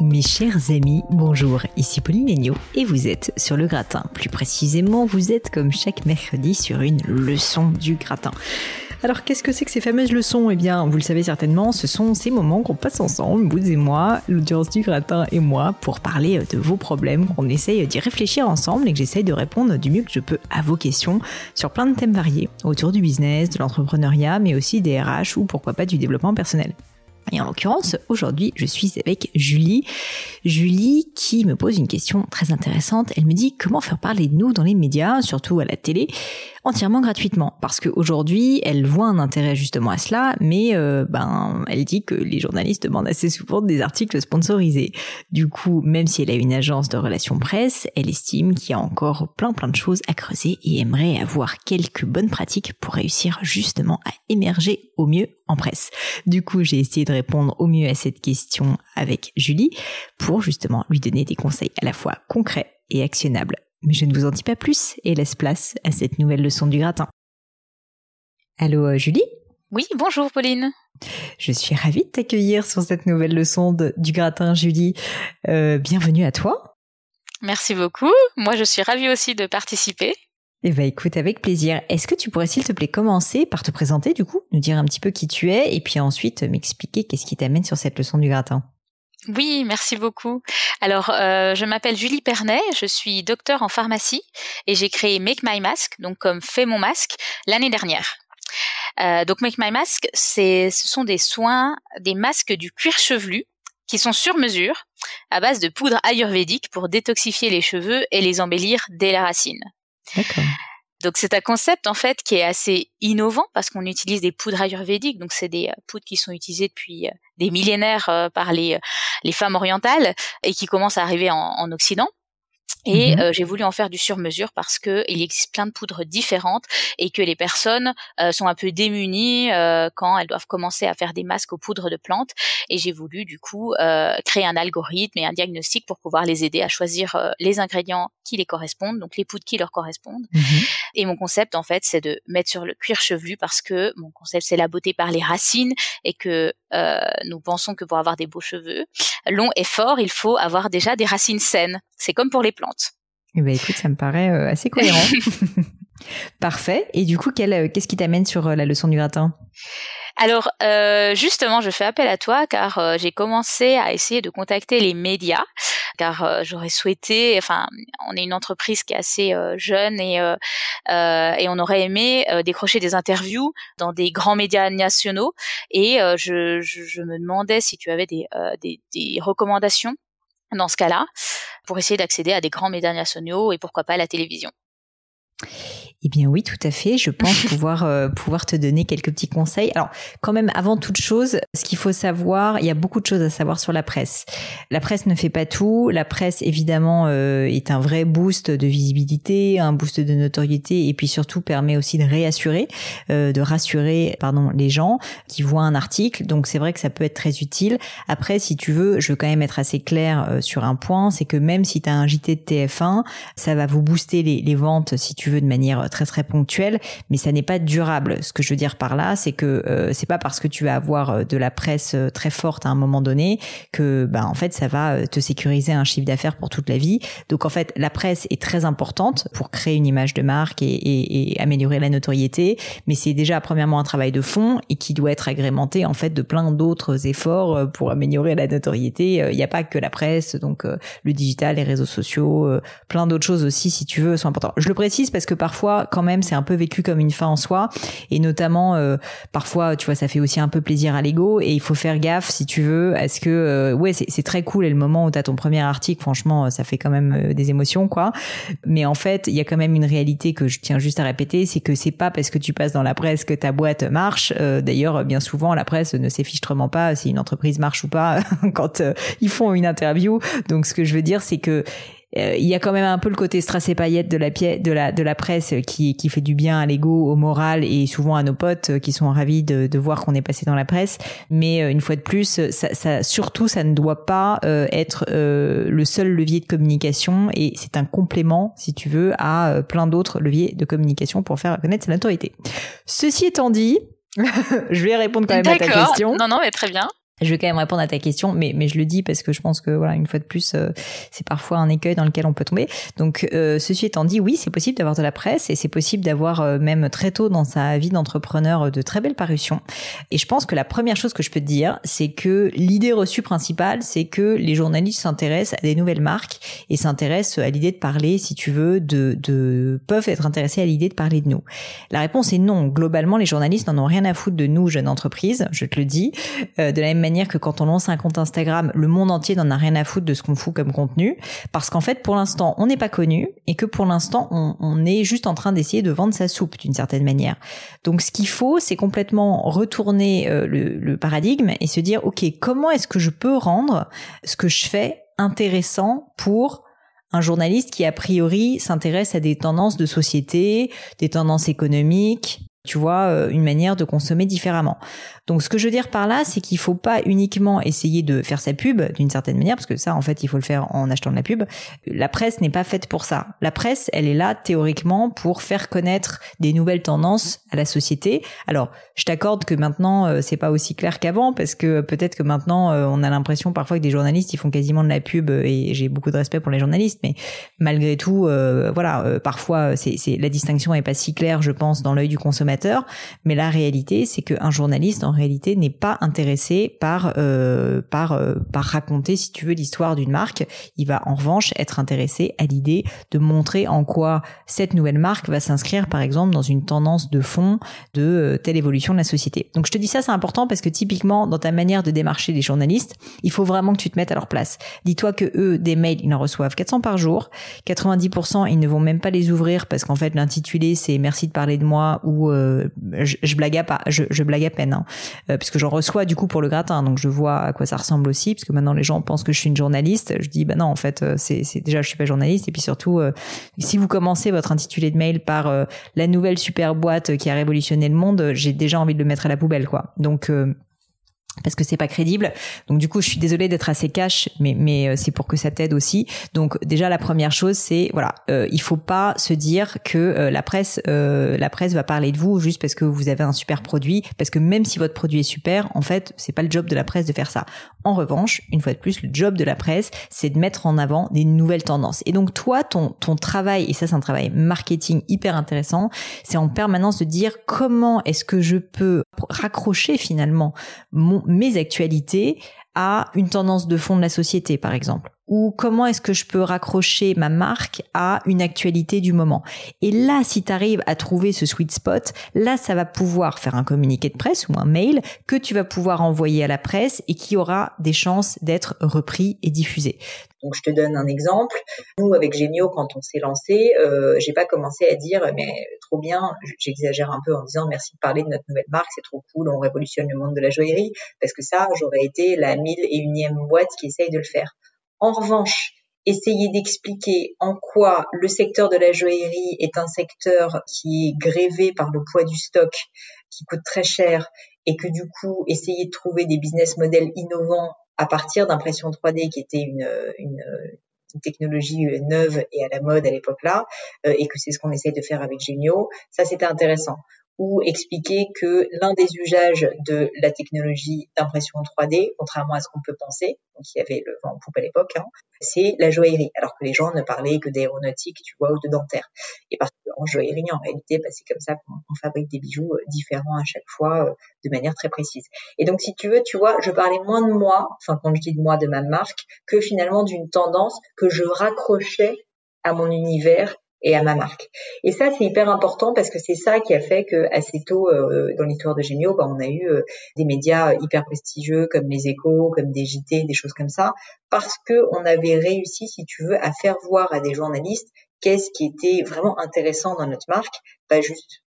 Mes chers amis, bonjour, ici Pauline et vous êtes sur le gratin. Plus précisément, vous êtes comme chaque mercredi sur une leçon du gratin. Alors qu'est-ce que c'est que ces fameuses leçons? Eh bien, vous le savez certainement, ce sont ces moments qu'on passe ensemble, vous et moi, l'audience du gratin et moi, pour parler de vos problèmes, qu'on essaye d'y réfléchir ensemble et que j'essaye de répondre du mieux que je peux à vos questions sur plein de thèmes variés, autour du business, de l'entrepreneuriat, mais aussi des RH ou pourquoi pas du développement personnel. Et en l'occurrence, aujourd'hui, je suis avec Julie. Julie qui me pose une question très intéressante. Elle me dit comment faire parler de nous dans les médias, surtout à la télé, entièrement gratuitement. Parce qu'aujourd'hui, elle voit un intérêt justement à cela, mais euh, ben, elle dit que les journalistes demandent assez souvent des articles sponsorisés. Du coup, même si elle a une agence de relations presse, elle estime qu'il y a encore plein plein de choses à creuser et aimerait avoir quelques bonnes pratiques pour réussir justement à émerger au mieux en presse. Du coup, j'ai essayé de répondre au mieux à cette question avec Julie pour justement lui donner des conseils à la fois concrets et actionnables. Mais je ne vous en dis pas plus et laisse place à cette nouvelle leçon du gratin. Allô euh, Julie? Oui, bonjour Pauline. Je suis ravie de t'accueillir sur cette nouvelle leçon du gratin Julie. Euh, bienvenue à toi. Merci beaucoup. Moi je suis ravie aussi de participer. Eh ben écoute, avec plaisir. Est-ce que tu pourrais s'il te plaît commencer par te présenter du coup, nous dire un petit peu qui tu es et puis ensuite m'expliquer qu'est-ce qui t'amène sur cette leçon du gratin? Oui, merci beaucoup. Alors, euh, je m'appelle Julie Pernet, je suis docteur en pharmacie et j'ai créé Make My Mask, donc comme Fais mon masque, l'année dernière. Euh, donc Make My Mask, ce sont des soins, des masques du cuir chevelu qui sont sur mesure à base de poudre ayurvédique pour détoxifier les cheveux et les embellir dès la racine. Donc c'est un concept en fait qui est assez innovant parce qu'on utilise des poudres ayurvédiques, donc c'est des euh, poudres qui sont utilisées depuis euh, des millénaires euh, par les, femmes orientales et qui commencent à arriver en, en Occident. Et mmh j'ai voulu en faire du sur-mesure parce que il existe plein de poudres différentes et que les personnes sont un peu démunies quand elles doivent commencer à faire des masques aux poudres de plantes. Et j'ai voulu du coup créer un algorithme et un diagnostic pour pouvoir les aider à choisir les ingrédients qui les correspondent, donc les poudres qui leur correspondent. Mmh et mon concept en fait, c'est de mettre sur le cuir chevelu parce que mon concept c'est la beauté par les racines et que nous pensons que pour avoir des beaux cheveux longs et forts, il faut avoir déjà des racines saines. C'est comme pour les plantes. Eh ben écoute, ça me paraît euh, assez cohérent. Parfait. Et du coup, euh, qu'est-ce qui t'amène sur euh, la leçon du gratin alors justement, je fais appel à toi car j'ai commencé à essayer de contacter les médias car j'aurais souhaité, enfin, on est une entreprise qui est assez jeune et et on aurait aimé décrocher des interviews dans des grands médias nationaux et je, je, me demandais si tu avais des, des, des recommandations dans ce cas-là, pour essayer d'accéder à des grands médias nationaux et pourquoi pas à la télévision. Eh bien oui, tout à fait. Je pense pouvoir euh, pouvoir te donner quelques petits conseils. Alors quand même, avant toute chose, ce qu'il faut savoir, il y a beaucoup de choses à savoir sur la presse. La presse ne fait pas tout. La presse, évidemment, euh, est un vrai boost de visibilité, un boost de notoriété, et puis surtout permet aussi de réassurer, euh, de rassurer, pardon, les gens qui voient un article. Donc c'est vrai que ça peut être très utile. Après, si tu veux, je veux quand même être assez clair sur un point, c'est que même si tu as un JT de TF1, ça va vous booster les, les ventes si tu veux de manière très très ponctuelle, mais ça n'est pas durable. Ce que je veux dire par là, c'est que euh, c'est pas parce que tu vas avoir euh, de la presse euh, très forte à un moment donné que bah en fait ça va te sécuriser un chiffre d'affaires pour toute la vie. Donc en fait la presse est très importante pour créer une image de marque et, améliorer la notoriété, mais c'est déjà premièrement un travail de fond et qui doit être agrémenté en fait de plein d'autres efforts pour améliorer la notoriété. Il n'y a pas que la presse, donc le digital, les réseaux sociaux, plein d'autres choses aussi si tu veux sont importants. Je le précise parce que parfois quand même c'est un peu vécu comme une fin en soi. Et notamment euh, parfois tu vois ça fait aussi un peu plaisir à l'ego. Et il faut faire gaffe si tu veux est-ce que euh, ouais c'est très cool. Et le moment où tu as ton premier article franchement ça fait quand même euh, des émotions quoi. Mais en fait il y a quand même une réalité que je tiens juste à répéter c'est que c'est pas parce que tu passes dans la presse que ta boîte marche. D'ailleurs bien souvent la presse ne fichtrement pas si une entreprise marche ou pas quand ils font une interview. Donc ce que je veux dire c'est que euh, il y a quand même un peu le côté strass et paillettes de la pièce, de la de la presse qui qui fait du bien à l'ego, au moral et souvent à nos potes euh, qui sont ravis de, de voir qu'on est passé dans la presse. Mais euh, une fois de plus, ça, ça surtout ça ne doit pas être le seul levier de communication et c'est un complément, si tu veux, à plein d'autres leviers de communication pour faire connaître sa notoriété. Ceci étant dit, je vais répondre quand même à ta question. Non, non, mais très bien. Je vais quand même répondre à ta question, mais, mais je le dis parce que je pense que voilà une fois de plus, euh, c'est parfois un écueil dans lequel on peut tomber. Donc euh, ceci étant dit, oui, c'est possible d'avoir de la presse et c'est possible d'avoir euh, même très tôt dans sa vie d'entrepreneur de très belles parutions. Et je pense que la première chose que je peux te dire, c'est que l'idée reçue principale, c'est que les journalistes s'intéressent à des nouvelles marques et s'intéressent à l'idée de parler, si tu veux, de, de peuvent être intéressés à l'idée de parler de nous. La réponse est non. Globalement, les journalistes n'en ont rien à foutre de nous, jeunes entreprises. Je te le dis. de la même manière que quand on lance un compte Instagram, le monde entier n'en a rien à foutre de ce qu'on fout comme contenu, parce qu'en fait, pour l'instant, on n'est pas connu et que pour l'instant, on, est juste en train d'essayer de vendre sa soupe d'une certaine manière. Donc, ce qu'il faut, c'est complètement retourner euh, le, le paradigme et se dire, ok, comment est-ce que je peux rendre ce que je fais intéressant pour un journaliste qui a priori s'intéresse à des tendances de société, des tendances économiques, tu vois, euh, une manière de consommer différemment. Donc ce que je veux dire par là, c'est qu'il faut pas uniquement essayer de faire sa pub d'une certaine manière, parce que ça, en fait, il faut le faire en achetant de la pub. La presse n'est pas faite pour ça. La presse, elle est là théoriquement pour faire connaître des nouvelles tendances à la société. Alors, je t'accorde que maintenant, euh, c'est pas aussi clair qu'avant, parce que peut-être que maintenant, euh, on a l'impression parfois que des journalistes, ils font quasiment de la pub, et j'ai beaucoup de respect pour les journalistes, mais malgré tout, voilà, parfois, c'est la distinction est pas si claire, je pense, dans l'œil du consommateur mais la réalité, c'est qu'un journaliste, en réalité, n'est pas intéressé par euh, par euh, par raconter, si tu veux, l'histoire d'une marque. Il va en revanche être intéressé à l'idée de montrer en quoi cette nouvelle marque va s'inscrire, par exemple, dans une tendance de fond de euh, telle évolution de la société. Donc, je te dis ça, c'est important parce que typiquement, dans ta manière de démarcher les journalistes, il faut vraiment que tu te mettes à leur place. Dis-toi que eux, des mails, ils en reçoivent 400 par jour. 90%, ils ne vont même pas les ouvrir parce qu'en fait, l'intitulé, c'est merci de parler de moi ou euh, je, blague à pas, je, blague à peine, hein, euh, parce que j'en reçois du coup pour le gratin, donc je vois à quoi ça ressemble aussi, parce que maintenant les gens pensent que je suis une journaliste. Je dis bah non, en fait, euh, c'est, déjà je suis pas journaliste, et puis surtout, si vous commencez votre intitulé de mail par la nouvelle super boîte qui a révolutionné le monde, j'ai déjà envie de le mettre à la poubelle, quoi. Donc parce que c'est pas crédible. Donc du coup, je suis désolée d'être assez cash, mais mais euh, c'est pour que ça t'aide aussi. Donc déjà la première chose, c'est voilà, euh, il faut pas se dire que euh, la presse euh, la presse va parler de vous juste parce que vous avez un super produit, parce que même si votre produit est super, en fait, c'est pas le job de la presse de faire ça. En revanche, une fois de plus, le job de la presse, c'est de mettre en avant des nouvelles tendances. Et donc toi, ton ton travail et ça c'est un travail marketing hyper intéressant, c'est en permanence de dire comment est-ce que je peux raccrocher finalement mes actualités à une tendance de fond de la société, par exemple ou comment est-ce que je peux raccrocher ma marque à une actualité du moment. Et là, si tu arrives à trouver ce sweet spot, là, ça va pouvoir faire un communiqué de presse ou un mail que tu vas pouvoir envoyer à la presse et qui aura des chances d'être repris et diffusé. Donc je te donne un exemple. Nous avec Gémio, quand on s'est lancé, euh, j'ai pas commencé à dire mais trop bien. J'exagère un peu en disant merci de parler de notre nouvelle marque, c'est trop cool, on révolutionne le monde de la joaillerie, parce que ça, j'aurais été la mille et unième boîte qui essaye de le faire. En revanche, essayer d'expliquer en quoi le secteur de la joaillerie est un secteur qui est grévé par le poids du stock, qui coûte très cher, et que du coup, essayer de trouver des business models innovants à partir d'impression 3D qui était une, technologie neuve et à la mode à l'époque là, euh, et que c'est ce qu'on essaye de faire avec Genio, ça c'était intéressant ou expliquer que l'un des usages de la technologie d'impression 3D, contrairement à ce qu'on peut penser, donc il y avait le vent en poupe à l'époque, hein, c'est la joaillerie, alors que les gens ne parlaient que d'aéronautique, tu vois, ou de dentaire. Et parce que en joaillerie, en réalité, bah, c'est comme ça qu'on fabrique des bijoux euh, différents à chaque fois, euh, de manière très précise. Et donc, si tu veux, tu vois, je parlais moins de moi, enfin quand je dis de moi, de ma marque, que finalement d'une tendance que je raccrochais à mon univers et à ma ça, c'est hyper important parce que c'est ça qui a fait que assez tôt euh, dans l'histoire de Génio, bah, on a eu euh, des médias hyper prestigieux comme les Échos, comme des JT, des choses comme ça, parce que on avait réussi, si tu veux, à faire voir à des journalistes qu'est-ce qui était vraiment intéressant dans notre marque, pas juste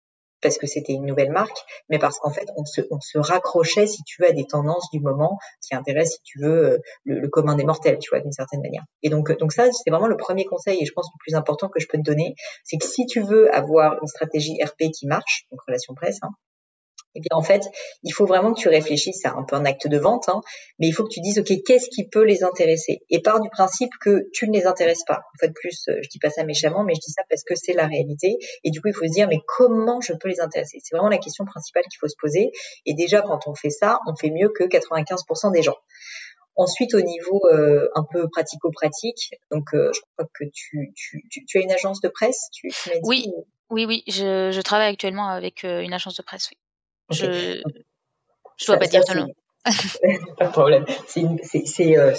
parce que c'était une nouvelle marque, mais parce qu'en fait, on se, on se raccrochait, si tu veux, à des tendances du moment qui intéressent, si tu veux, euh, le, le commun des mortels, tu vois, d'une certaine manière. Et donc, euh, donc ça, c'est vraiment le premier conseil, et je pense le plus important que je peux te donner, c'est que si tu veux avoir une stratégie RP qui marche, donc relation presse, hein, eh bien en fait, il faut vraiment que tu réfléchisses à un peu un acte de vente, hein, mais il faut que tu dises, OK, qu'est-ce qui peut les intéresser? Et part du principe que tu ne les intéresses pas. En fait, plus, euh, je dis pas ça méchamment, mais je dis ça parce que c'est la réalité. Et du coup, il faut se dire, mais comment je peux les intéresser? C'est vraiment la question principale qu'il faut se poser. Et déjà, quand on fait ça, on fait mieux que 95% des gens. Ensuite, au niveau euh, un peu pratico-pratique, donc euh, je crois que tu, tu, tu, as une agence de presse, tu, Oui, oui, oui, je, je travaille actuellement avec une agence de presse, oui. Je ne dois pas dire de nom. pas de problème. C'est euh,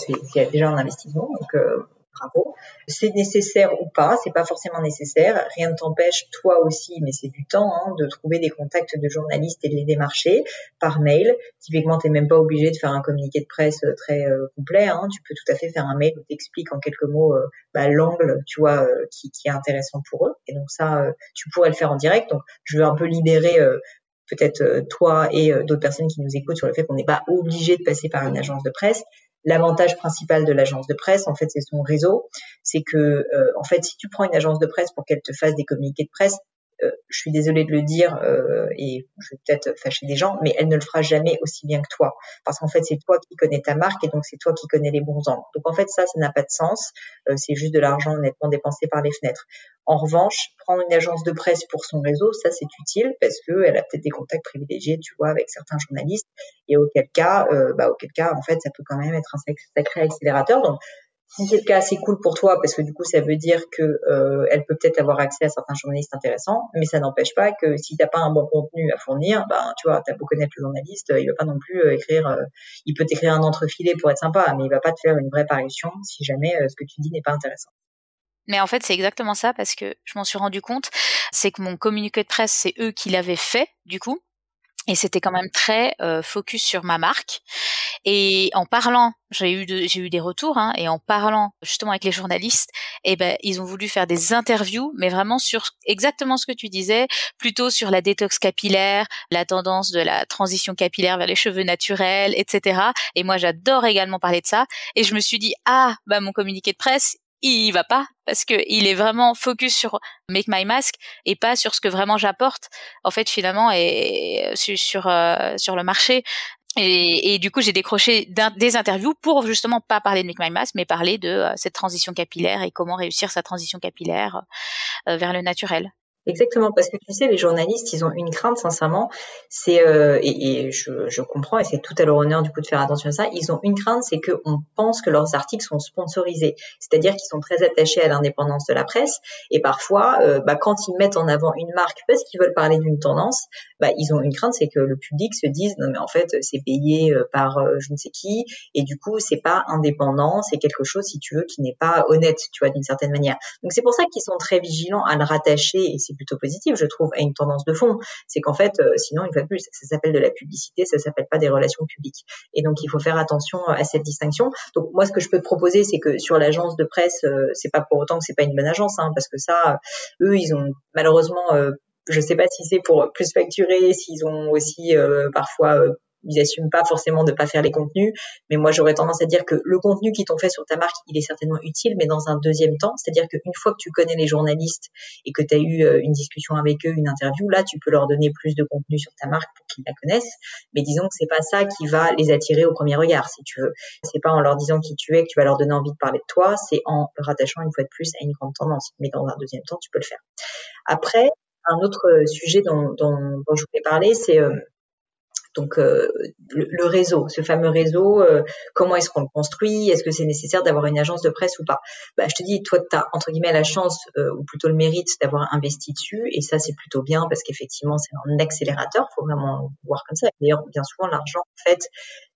déjà un investissement, donc euh, bravo. C'est nécessaire ou pas, c'est pas forcément nécessaire. Rien ne t'empêche, toi aussi, mais c'est du temps, hein, de trouver des contacts de journalistes et de les démarcher par mail. Typiquement, t'es même pas obligé de faire un communiqué de presse euh, très complet. Hein. Tu peux tout à fait faire un mail où t'expliques en quelques mots bah, l'angle, tu vois, qui, qui, est intéressant pour eux. Et donc ça, tu pourrais le faire en direct. Donc, je veux un peu libérer peut-être euh, toi et euh, d'autres personnes qui nous écoutent sur le fait qu'on n'est pas obligé de passer par une agence de presse. L'avantage principal de l'agence de presse, en fait, c'est son réseau. C'est que, euh, en fait, si tu prends une agence de presse pour qu'elle te fasse des communiqués de presse, je suis désolée de le dire euh, et je vais peut-être fâcher des gens, mais elle ne le fera jamais aussi bien que toi. Parce qu'en fait, c'est toi qui connais ta marque et donc c'est toi qui connais les bons angles. Donc en fait, ça, ça n'a pas de sens. Euh, c'est juste de l'argent honnêtement dépensé par les fenêtres. En revanche, prendre une agence de presse pour son réseau, ça c'est utile parce qu'elle a peut-être des contacts privilégiés, tu vois, avec certains journalistes. Et auquel cas, bah, auquel cas, en fait, ça peut quand même être un sacré accélérateur. Donc si c'est le cas, c'est cool pour toi parce que du coup, ça veut dire que euh, elle peut peut-être avoir accès à certains journalistes intéressants, mais ça n'empêche pas que si t'as pas un bon contenu à fournir, ben tu vois, t'as beau connaître le journaliste, il va pas non plus euh, écrire. Euh, il peut t'écrire un entrefilé pour être sympa, mais il va pas te faire une vraie parution si jamais ce que tu dis n'est pas intéressant. Mais en fait, c'est exactement ça parce que je m'en suis rendu compte, c'est que mon communiqué de presse, c'est eux qui l'avaient fait du coup, et c'était quand même très focus sur ma marque. Et en parlant, j'ai eu j'ai eu des retours, hein, et en parlant justement avec les journalistes, eh ben ils ont voulu faire des interviews, mais vraiment sur exactement ce que tu disais, plutôt sur la détox capillaire, la tendance de la transition capillaire vers les cheveux naturels, etc. Et moi j'adore également parler de ça. Et je me suis dit ah bah mon communiqué de presse il va pas parce que il est vraiment focus sur make my mask et pas sur ce que vraiment j'apporte en fait finalement et sur sur, euh, sur le marché et, du coup, j'ai décroché des interviews pour justement pas parler de Make My mais parler de euh, cette transition capillaire et comment réussir sa transition capillaire euh, vers le naturel. Exactement, parce que tu sais, les journalistes, ils ont une crainte, sincèrement, c'est euh, et, je, je, comprends, et c'est tout à leur honneur du coup de faire attention à ça. Ils ont une crainte, c'est qu'on pense que leurs articles sont sponsorisés, c'est-à-dire qu'ils sont très attachés à l'indépendance de la presse, et parfois, euh, bah, quand ils mettent en avant une marque parce qu'ils veulent parler d'une tendance, bah, ils ont une crainte, c'est que le public se dise non mais en fait c'est payé euh, par euh, je ne sais qui, et du coup c'est pas indépendant, c'est quelque chose si tu veux qui n'est pas honnête, tu vois, d'une certaine manière. Donc c'est pour ça qu'ils sont très vigilants à le rattacher, et c'est plutôt positif, je trouve, à une tendance de fond. C'est qu'en fait, euh, sinon, une fois de plus, ça s'appelle de la publicité, ça s'appelle pas des relations publiques. Et donc, il faut faire attention euh, à cette distinction. Donc, moi, ce que je peux te proposer, c'est que sur l'agence de presse, euh, c'est pas pour autant que c'est pas une bonne agence, hein, parce que ça, eux, ils ont malheureusement je sais pas si c'est pour plus facturer, s'ils ont aussi parfois ils assument pas forcément de pas faire les contenus, mais moi j'aurais tendance à dire que le contenu qu'ils t'ont fait sur ta marque, il est certainement utile, mais dans un deuxième temps, c'est-à-dire qu'une fois que tu connais les journalistes et que tu as eu euh, une discussion avec eux, une interview, là tu peux leur donner plus de contenu sur ta marque pour qu'ils la connaissent, mais disons que c'est pas ça qui va les attirer au premier regard, si tu veux. C'est pas en leur disant qui tu es que tu vas leur donner envie de parler de toi, c'est en rattachant une fois de plus à une grande tendance, mais dans un deuxième temps, tu peux le faire. Après, un autre sujet dont, dont, dont je voulais parler, c'est euh, donc euh, le, réseau, ce fameux réseau, euh, comment est-ce qu'on le construit? Est-ce que c'est nécessaire d'avoir une agence de presse ou pas? Bah, Je te dis, toi, tu as entre guillemets la chance euh, ou plutôt le mérite d'avoir investi dessus et ça, c'est plutôt bien parce qu'effectivement, c'est un accélérateur, faut vraiment voir comme ça. D'ailleurs, bien souvent, l'argent, en fait,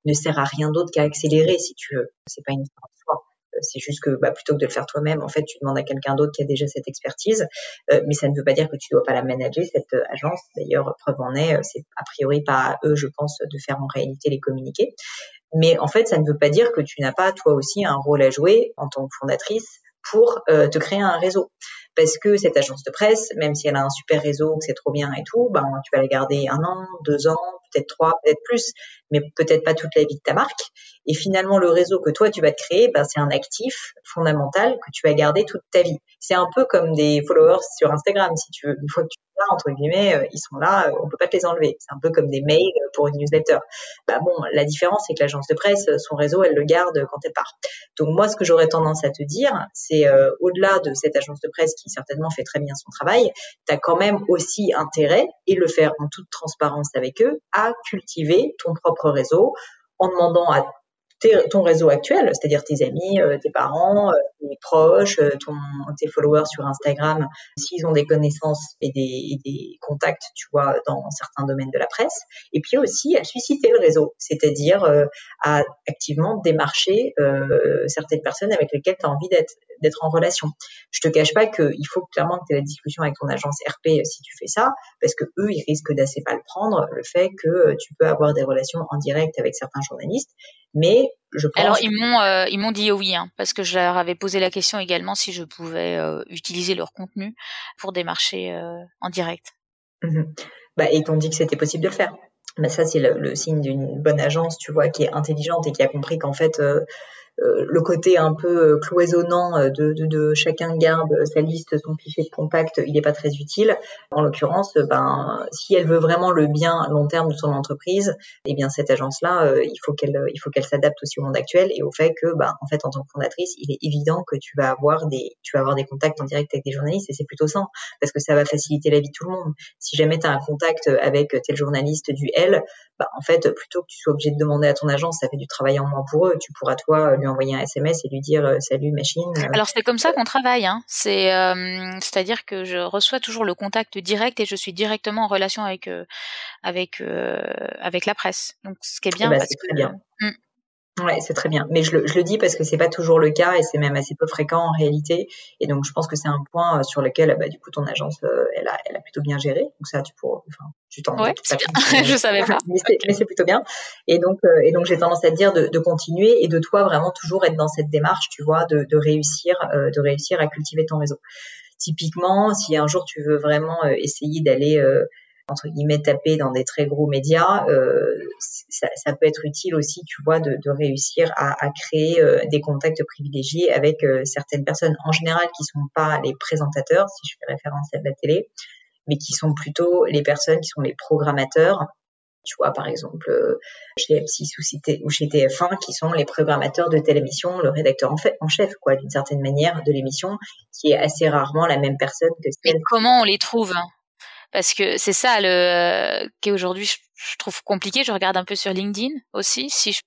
ne sert à rien d'autre qu'à accélérer, si tu veux. C'est pas une histoire. C'est juste que bah, plutôt que de le faire toi-même, en fait, tu demandes à quelqu'un d'autre qui a déjà cette expertise. Euh, mais ça ne veut pas dire que tu dois pas la manager, cette euh, agence. D'ailleurs, preuve en est, euh, c'est a priori pas à eux, je pense, de faire en réalité les communiqués. Mais en fait, ça ne veut pas dire que tu n'as pas toi aussi un rôle à jouer en tant que fondatrice pour te créer un réseau. parce que cette agence de presse, même si elle a un super réseau, que c'est trop bien et tout, ben tu vas la garder un an, deux ans, peut-être trois, peut-être plus, mais peut-être pas toute la vie de ta marque. Et finalement, le réseau que toi tu vas te créer, ben, c'est un actif fondamental que tu vas garder toute ta vie. C'est un peu comme des followers sur Instagram, si tu veux. Une fois que tu entre guillemets, euh, ils sont là, euh, on peut pas te les enlever. C'est un peu comme des mails pour une newsletter. Bah bon, la différence c'est que l'agence de presse, euh, son réseau, elle le garde quand elle part. Donc moi, ce que j'aurais tendance à te dire, c'est au-delà de cette agence de presse qui certainement fait très bien son travail, tu as quand même aussi intérêt et le faire en toute transparence avec eux cultiver ton propre réseau en demandant à ton réseau actuel, c'est-à-dire tes amis, euh, tes parents, euh, tes proches, euh, ton, tes followers sur Instagram, s'ils ont des connaissances et des, des, contacts, tu vois, dans certains domaines de la presse. Et puis aussi à susciter le réseau, c'est-à-dire à activement démarcher certaines personnes avec lesquelles tu as envie d'être d'être en relation. Je te cache pas qu'il faut clairement que tu aies la discussion avec ton agence RP si tu fais ça, parce que eux, ils risquent d'assez pas le prendre, le fait que tu peux avoir des relations en direct avec certains journalistes mais je pense... Alors ils m'ont euh, ils m'ont dit oui hein, parce que je leur avais posé la question également si je pouvais euh, utiliser leur contenu pour des marchés euh, en direct. Mmh bah, et t'ont dit que c'était possible de le faire. Bah, ça c'est le, le, signe d'une bonne agence, tu vois, qui est intelligente et qui a compris qu'en fait euh, le côté un peu euh, cloisonnant euh, de, chacun garde sa liste, son fichier de contact, il n'est pas très utile. En l'occurrence, ben, si elle veut vraiment le bien long terme de son entreprise, eh bien cette agence-là, il faut qu'elle, il s'adapte aussi au monde actuel et au fait que, ben, en fait, en tant que fondatrice, il est évident que tu vas avoir des, tu vas avoir des contacts en direct avec des journalistes et c'est plutôt sain parce que ça va faciliter la vie de tout le monde. Si jamais tu as un contact avec tel journaliste du L, ben, en fait, plutôt que tu sois obligé de demander à ton agence, ça fait du travail en moins pour eux. Tu pourras toi lui envoyer un SMS et lui dire euh, salut machine. Euh. Alors c'est comme ça qu'on travaille. Hein. C'est euh, c'est-à-dire que je reçois toujours le contact direct et je suis directement en relation avec avec avec la presse. Donc ce qui est bien. Eh ben, c'est très bien. Hmm. Ouais, c'est très bien. Mais je le, je le dis parce que c'est pas toujours le cas et c'est même assez peu fréquent en réalité. Et donc, je pense que c'est un point euh, sur lequel, bah, du coup, ton agence, euh, elle, a, elle a plutôt bien géré. Donc ça, tu pourras, enfin, tu t'en. Ouais, c'est bien. je savais pas. Mais c'est plutôt bien. Et donc, euh, et donc, j'ai tendance à te dire de, de, continuer et de toi vraiment toujours être dans cette démarche, tu vois, de, de réussir, de réussir à cultiver ton réseau. Typiquement, si un jour tu veux vraiment essayer d'aller entre guillemets taper dans des très gros médias, euh, ça, ça, peut être utile aussi, tu vois, de, de réussir à, à créer euh, des contacts privilégiés avec euh, certaines personnes en général qui sont pas les présentateurs, si je fais référence à de la télé, mais qui sont plutôt les personnes qui sont les programmateurs. Tu vois, par exemple, chez M6 ou chez TF1, qui sont les programmateurs de telle émission, le rédacteur en, fait, en chef, quoi, d'une certaine manière, de l'émission, qui est assez rarement la même personne que celle. Mais comment on les trouve parce que c'est ça le qui aujourd'hui je, trouve compliqué. Je regarde un peu sur LinkedIn aussi. Si je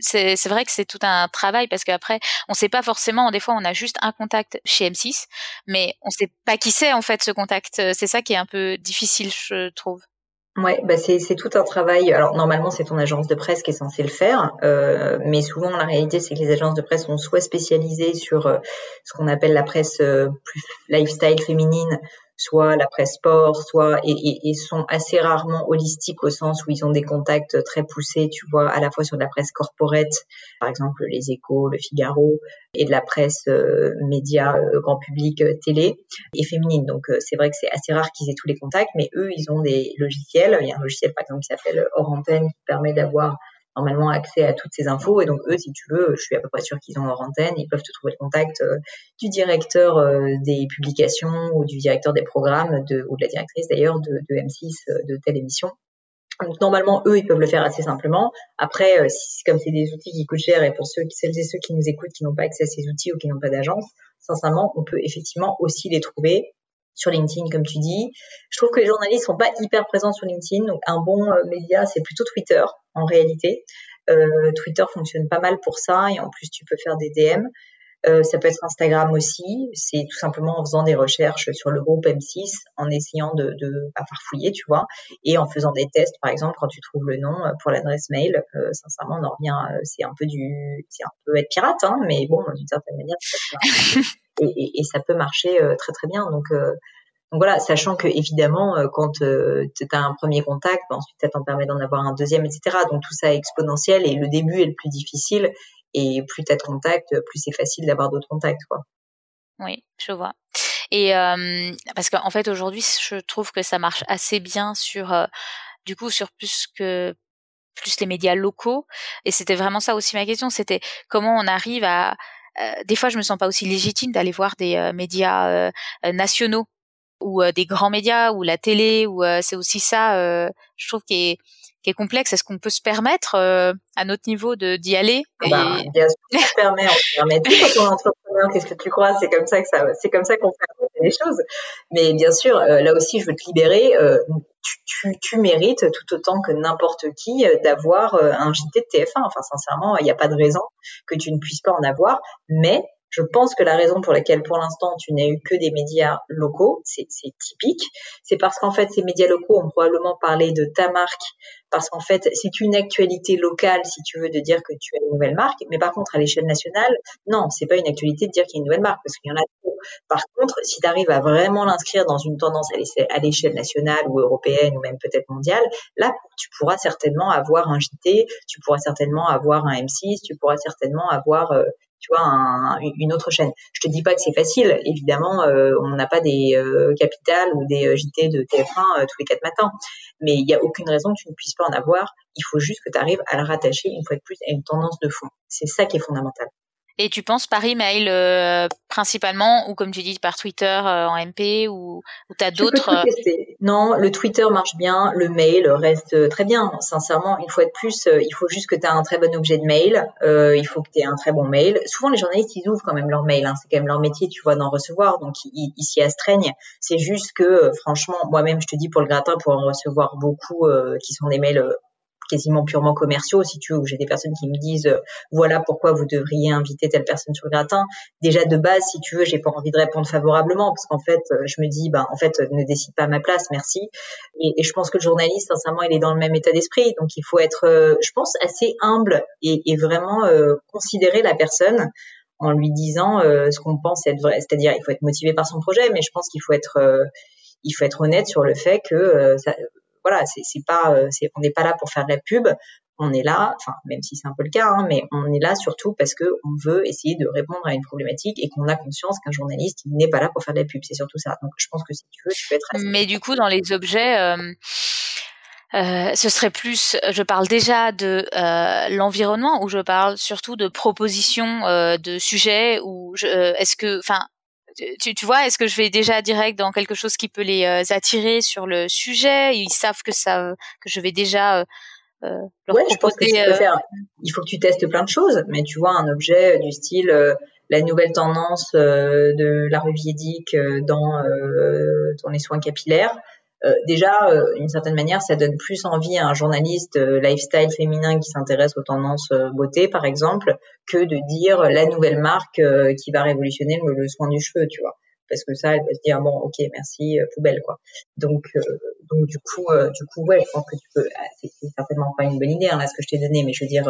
c'est, c'est vrai que c'est tout un travail parce qu'après on sait pas forcément des fois on a juste un contact chez M6 mais on sait pas qui c'est en fait ce contact c'est ça qui est un peu difficile je trouve Ouais, bah c'est, c'est tout un travail. Alors normalement, c'est ton agence de presse qui est censée le faire, euh, mais souvent la réalité, c'est que les agences de presse sont soit spécialisées sur euh, ce qu'on appelle la presse euh, plus lifestyle féminine, soit la presse sport, soit et, sont assez rarement holistiques au sens où ils ont des contacts très poussés, tu vois, à la fois sur de la presse corporate, par exemple les Échos, le Figaro, et de la presse euh, média euh, grand public euh, télé et féminine. Donc c'est vrai que c'est assez rare qu'ils aient tous les contacts, mais eux ils ont des logiciels. Il y a un logiciel par exemple qui s'appelle Hors Antenne qui permet d'avoir normalement accès à toutes ces infos. Et donc, eux, si tu veux, je suis à peu près sûre qu'ils ont leur antenne. Ils peuvent te trouver le contact euh, du directeur euh, des publications ou du directeur des programmes de, ou de la directrice d'ailleurs de, de, M6 euh, de telle émission. Donc, normalement, eux, ils peuvent le faire assez simplement. Après, si, comme c'est des outils qui coûtent cher et pour ceux, celles et ceux qui nous écoutent qui n'ont pas accès à ces outils ou qui n'ont pas d'agence, sincèrement, on peut effectivement aussi les trouver sur LinkedIn, comme tu dis. Je trouve que les journalistes sont pas hyper présents sur LinkedIn. Un bon euh, média, c'est plutôt Twitter, en réalité. Euh, Twitter fonctionne pas mal pour ça. Et en plus, tu peux faire des DM. Euh, ça peut être Instagram aussi. C'est tout simplement en faisant des recherches sur le groupe M6, en essayant de, de pas farfouiller, tu vois, et en faisant des tests, par exemple, quand tu trouves le nom pour l'adresse mail. Sincèrement, on en revient. c'est un peu du, c'est un peu être pirate, hein, mais bon, d'une certaine manière, et, ça peut marcher euh, très très bien. Donc, euh, donc voilà, sachant que évidemment, euh, quand tu as un premier contact, ben, ensuite ça t'en permet d'en avoir un deuxième, etc. Donc tout ça est exponentiel et le début est le plus difficile. Et plus tu as de contacts, plus c'est facile d'avoir d'autres contacts. Quoi. Oui, je vois. Et parce qu'en fait aujourd'hui, je trouve que ça marche assez bien sur, du coup, sur plus que plus les médias locaux. Et c'était vraiment ça aussi ma question, c'était comment on arrive à des fois, je me sens pas aussi légitime d'aller voir des médias nationaux ou des grands médias ou la télé ou c'est aussi ça je trouve qui est qui est complexe. Est-ce qu'on peut se permettre euh, à notre niveau de d'y aller ah bah, Bien sûr, on se permet, on se permet. Tout quand on est entrepreneur, qu'est-ce que tu crois? C'est comme ça que ça, c'est comme ça qu'on fait les choses. Mais bien sûr, euh, là aussi, je veux te libérer. Euh, tu, tu, tu, mérites tout autant que n'importe qui d'avoir un JT de TF1. Enfin, sincèrement, il n'y a pas de raison que tu ne puisses pas en avoir. Mais je pense que la raison pour laquelle pour l'instant tu n'as eu que des médias locaux, c'est typique, c'est parce qu'en fait ces médias locaux ont probablement parlé de ta marque, parce qu'en fait c'est une actualité locale si tu veux de dire que tu as une nouvelle marque, mais par contre à l'échelle nationale, non, c'est pas une actualité de dire qu'il y a une nouvelle marque parce qu'il y en a trop. Par contre, si tu arrives à vraiment l'inscrire dans une tendance à l'échelle nationale ou européenne ou même peut-être mondiale, là tu pourras certainement avoir un JT, tu pourras certainement avoir un M6, tu pourras certainement avoir euh, tu vois, un, une autre chaîne. Je te dis pas que c'est facile. Évidemment, euh, on n'a pas des euh, capitales ou des euh, JT de TF1 tous les quatre matins. Mais il n'y a aucune raison que tu ne puisses pas en avoir. Il faut juste que tu arrives à le rattacher une fois de plus à une tendance de fond. C'est ça qui est fondamental. Et tu penses par email euh, principalement ou comme tu dis par Twitter euh, en MP ou, ou tu as d'autres euh, Non, le Twitter marche bien, le mail reste très bien. Sincèrement, une fois de plus, il faut juste que tu aies un très bon objet de mail, il faut que tu aies un très bon mail. Souvent les journalistes ils ouvrent quand même leur mail, hein. c'est quand même leur métier, tu vois, d'en recevoir, donc ils s'y astreignent. C'est juste que franchement, moi-même je te dis pour le gratin, pour en recevoir beaucoup qui sont des mails quasiment purement commerciaux, si tu veux, où j'ai des personnes qui me disent euh, voilà pourquoi vous devriez inviter telle personne sur le gratin. Déjà de base, si tu veux, j'ai pas envie de répondre favorablement parce qu'en fait, euh, je me dis ben en fait ne décide pas à ma place, merci. Et, et, je pense que le journaliste, sincèrement, il est dans le même état d'esprit, donc il faut être, euh, je pense, assez humble et, et vraiment considérer la personne en lui disant ce qu'on pense être vrai. C'est-à-dire, il faut être motivé par son projet, mais je pense qu'il faut être il faut être honnête sur le fait que ça, voilà, c'est pas, euh, on n'est pas là pour faire de la pub. On est là, enfin même si c'est un peu le cas, hein, mais on est là surtout parce que on veut essayer de répondre à une problématique et qu'on a conscience qu'un journaliste n'est pas là pour faire de la pub. C'est surtout ça. Donc je pense que si tu veux, tu peux être. Mais du coup, dans les objets. Euh... Euh, ce serait plus, je parle déjà de l'environnement ou je parle surtout de propositions de sujets ou est-ce que, enfin, tu, tu, vois, est-ce que je vais déjà direct dans quelque chose qui peut les euh, attirer sur le sujet? Ils savent que ça, que je vais déjà euh, euh leur ouais, proposer. Je pense que tu faire. Il faut que tu testes plein de choses, mais tu vois un objet du style la nouvelle tendance de la Viedic dans, dans les soins capillaires. Euh, déjà, euh, d'une certaine manière, ça donne plus envie à un journaliste euh, lifestyle féminin qui s'intéresse aux tendances beauté, par exemple, que de dire la nouvelle marque qui va révolutionner le, soin du cheveu, tu vois. Parce que ça, elle va se dire bon, ok, merci, poubelle, quoi. Donc, donc du coup, du coup, ouais, je pense que tu peux. Ah, c'est certainement pas une bonne idée hein, là ce que je t'ai donné, mais je veux dire,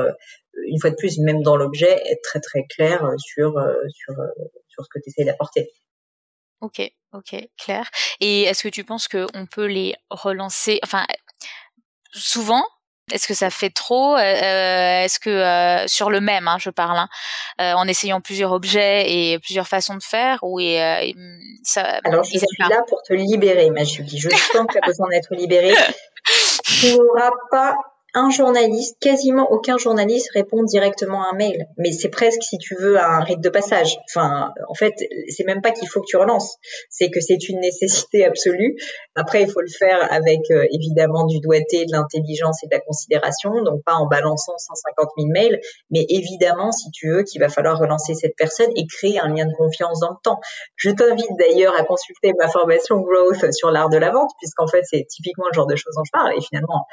une fois de plus, même dans l'objet, être très très clair sur sur sur ce que tu d'apporter. Ok, ok, clair. Et est-ce que tu penses qu'on peut les relancer Enfin, souvent, est-ce que ça fait trop? Euh, Est-ce que euh, sur le même, hein, je parle, hein, euh, en essayant plusieurs objets et plusieurs façons de faire, ou et, ça Alors je suis là pour te libérer, ma Je sens que tu as besoin d'être libérée. Tu n'auras pas un journaliste, quasiment aucun journaliste répond directement à un mail. Mais c'est presque, si tu veux, un rite de passage. Enfin, en fait, c'est même pas qu'il faut que tu relances. C'est que c'est une nécessité absolue. Après, il faut le faire avec, euh, évidemment, du doigté, de l'intelligence et de la considération. Donc, pas en balançant 150 000 mails. Mais évidemment, si tu veux, qu'il va falloir relancer cette personne et créer un lien de confiance dans le temps. Je t'invite d'ailleurs à consulter ma formation Growth sur l'art de la vente, puisqu'en fait, c'est typiquement le genre de choses dont je parle. Et finalement,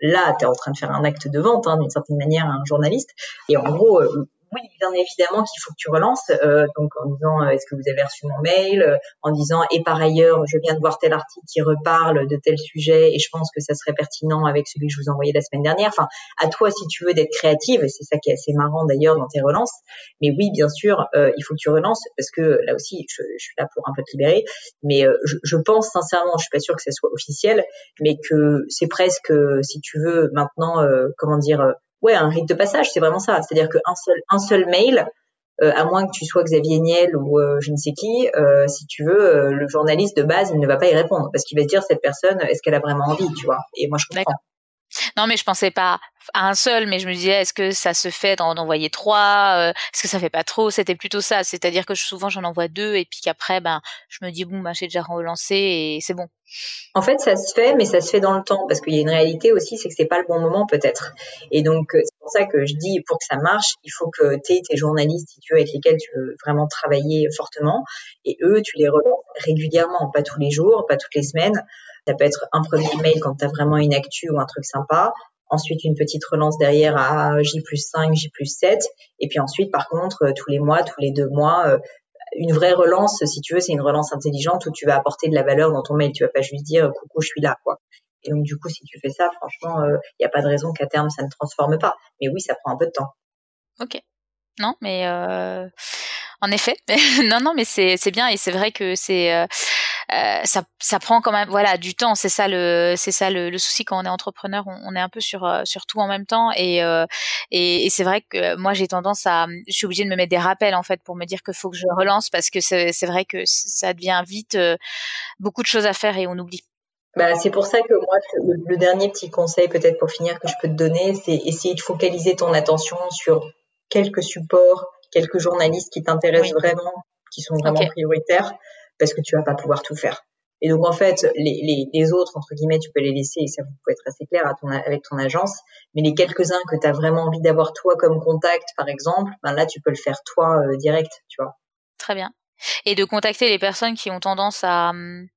là, tu es en train de faire un acte de vente, hein, d'une certaine manière, à un journaliste. Et en gros, euh, oui, bien évidemment qu'il faut que tu relances, euh, donc en disant euh, est-ce que vous avez reçu mon mail, euh, en disant et par ailleurs je viens de voir tel article qui reparle de tel sujet et je pense que ça serait pertinent avec celui que je vous ai envoyé la semaine dernière. Enfin, à toi si tu veux d'être créative, c'est ça qui est assez marrant d'ailleurs dans tes relances. Mais oui, bien sûr, il faut que tu relances parce que là aussi, je, suis là pour un peu te libérer. Mais je, je, pense sincèrement, je suis pas sûre que ça soit officiel, mais que c'est presque, si tu veux, maintenant, comment dire ouais, un rite de passage, c'est vraiment ça. C'est-à-dire qu'un seul, un seul mail à moins que tu sois Xavier Niel ou je ne sais qui, si tu veux, le journaliste de base, il ne va pas y répondre parce qu'il va se dire cette personne, est-ce qu'elle a vraiment envie, tu vois? Et moi, je comprends. Non, mais je pensais pas à un seul, mais je me disais, est-ce que ça se fait d'en envoyer trois euh, Est-ce que ça fait pas trop? C'était plutôt ça. C'est-à-dire que souvent j'en envoie deux et puis qu'aprre, ben, je me dis bon, ben, j'ai déjà relancé et c'est bon. En fait, ça se fait, mais ça se fait dans le temps parce qu'il y a une réalité aussi, c'est que c'est pas le bon moment peut-être. Et donc euh, c'est pour ça que je dis, pour que ça marche, il faut que tu tes journalistes, tu veux, avec lesquels tu veux vraiment travailler fortement, et eux, tu les relances régulièrement, pas tous les jours, pas toutes les semaines. Ça peut être un premier mail quand tu as vraiment une actu ou un truc sympa. Ensuite, une petite relance derrière à J plus 5, J plus 7. Et puis ensuite, par contre, euh, tous les mois, tous les deux mois, euh, une vraie relance, si tu veux, c'est une relance intelligente où tu vas apporter de la valeur dans ton mail. Tu vas pas juste dire coucou, je suis là, quoi. Et donc, du coup, si tu fais ça, franchement, il euh, n'y a pas de raison qu'à terme, ça ne transforme pas. Mais oui, ça prend un peu de temps. Ok. Non, mais en effet, non, non, mais c'est bien et c'est vrai que c'est euh, ça, ça prend quand même voilà du temps. C'est ça le c'est ça le, souci quand on est entrepreneur, on, est un peu sur euh, sur tout en même temps. Et euh, et, c'est vrai que moi j'ai tendance à je suis obligée de me mettre des rappels en fait pour me dire qu'il faut que je relance parce que c'est c'est vrai que ça devient vite beaucoup de choses à faire et on oublie. Bah, c'est pour ça que moi, le, dernier petit conseil peut-être pour finir que je peux te donner, c'est essayer de focaliser ton attention sur quelques supports, quelques journalistes qui t'intéressent vraiment, qui sont vraiment prioritaires parce que tu vas pas pouvoir tout faire. Et donc en fait, les, autres entre guillemets, tu peux les laisser et ça vous pouvez être assez clair avec ton agence. Mais les quelques-uns que tu as vraiment envie d'avoir toi comme contact, par exemple, ben là tu peux le faire toi euh, direct, tu vois. Très bien. Et de contacter les personnes qui ont tendance à hum,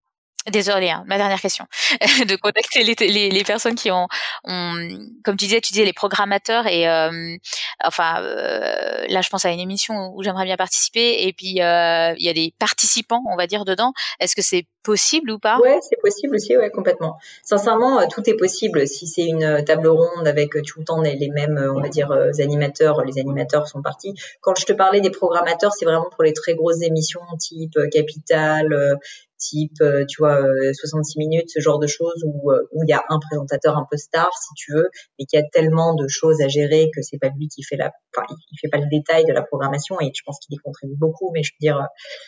Désolée, hein, ma dernière question. de contacter les, personnes qui ont, comme tu disais, tu disais les programmateurs et euh, enfin euh, là je pense à une émission où j'aimerais bien participer et puis euh, il y a des participants, on va dire dedans. Est-ce que c'est possible ou pas? Ouais, c'est possible aussi, ouais, complètement. Sincèrement, tout est possible si c'est une table ronde avec tout le temps les, les mêmes, on va dire, animateurs. Les animateurs sont partis. Quand je te parlais des programmateurs, c'est vraiment pour les très grosses émissions type Capital, type, euh, tu vois, 66 euh, minutes, ce genre de choses où euh, où il y a un présentateur un peu star, si tu veux, mais qui a tellement de choses à gérer que c'est pas lui qui fait la, enfin, il fait pas le détail de la programmation et je pense qu'il y contribue beaucoup, mais je veux dire,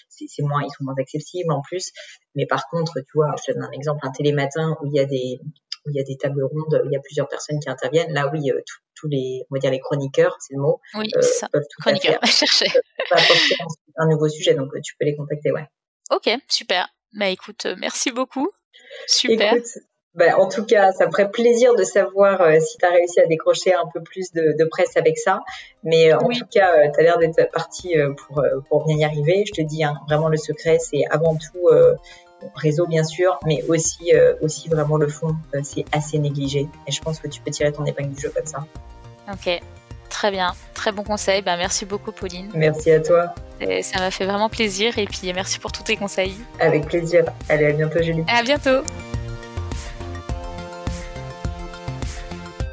c'est moins, ils sont moins accessibles en plus. Mais par contre, tu vois, je te donne un exemple, un télématin où il y a des où il y a des tables rondes, où il y a plusieurs personnes qui interviennent. Là, oui, tous les, on va dire les chroniqueurs, c'est le mot, oui, ça. peuvent tout Chroniqueur, chercher. apporter un nouveau sujet, donc tu peux les contacter, ouais. Ok, super. Bah écoute, euh, merci beaucoup. Super. bah, en tout cas, ça me ferait plaisir de savoir euh, si tu as réussi à décrocher un peu plus de, presse avec ça. Mais euh, en tout cas, tu as l'air d'être parti pour, pour bien y arriver. Je te dis, hein, vraiment, le secret, c'est avant tout réseau, bien sûr, mais aussi, aussi vraiment le fond. c'est assez négligé. Et je pense que tu peux tirer ton épingle du jeu comme ça. Ok. Très bien, très bon conseil. Ben, merci beaucoup, Pauline. Merci à toi. ça m'a fait vraiment plaisir et puis merci pour tous tes conseils. Avec plaisir. Allez, à bientôt, Julie. À bientôt.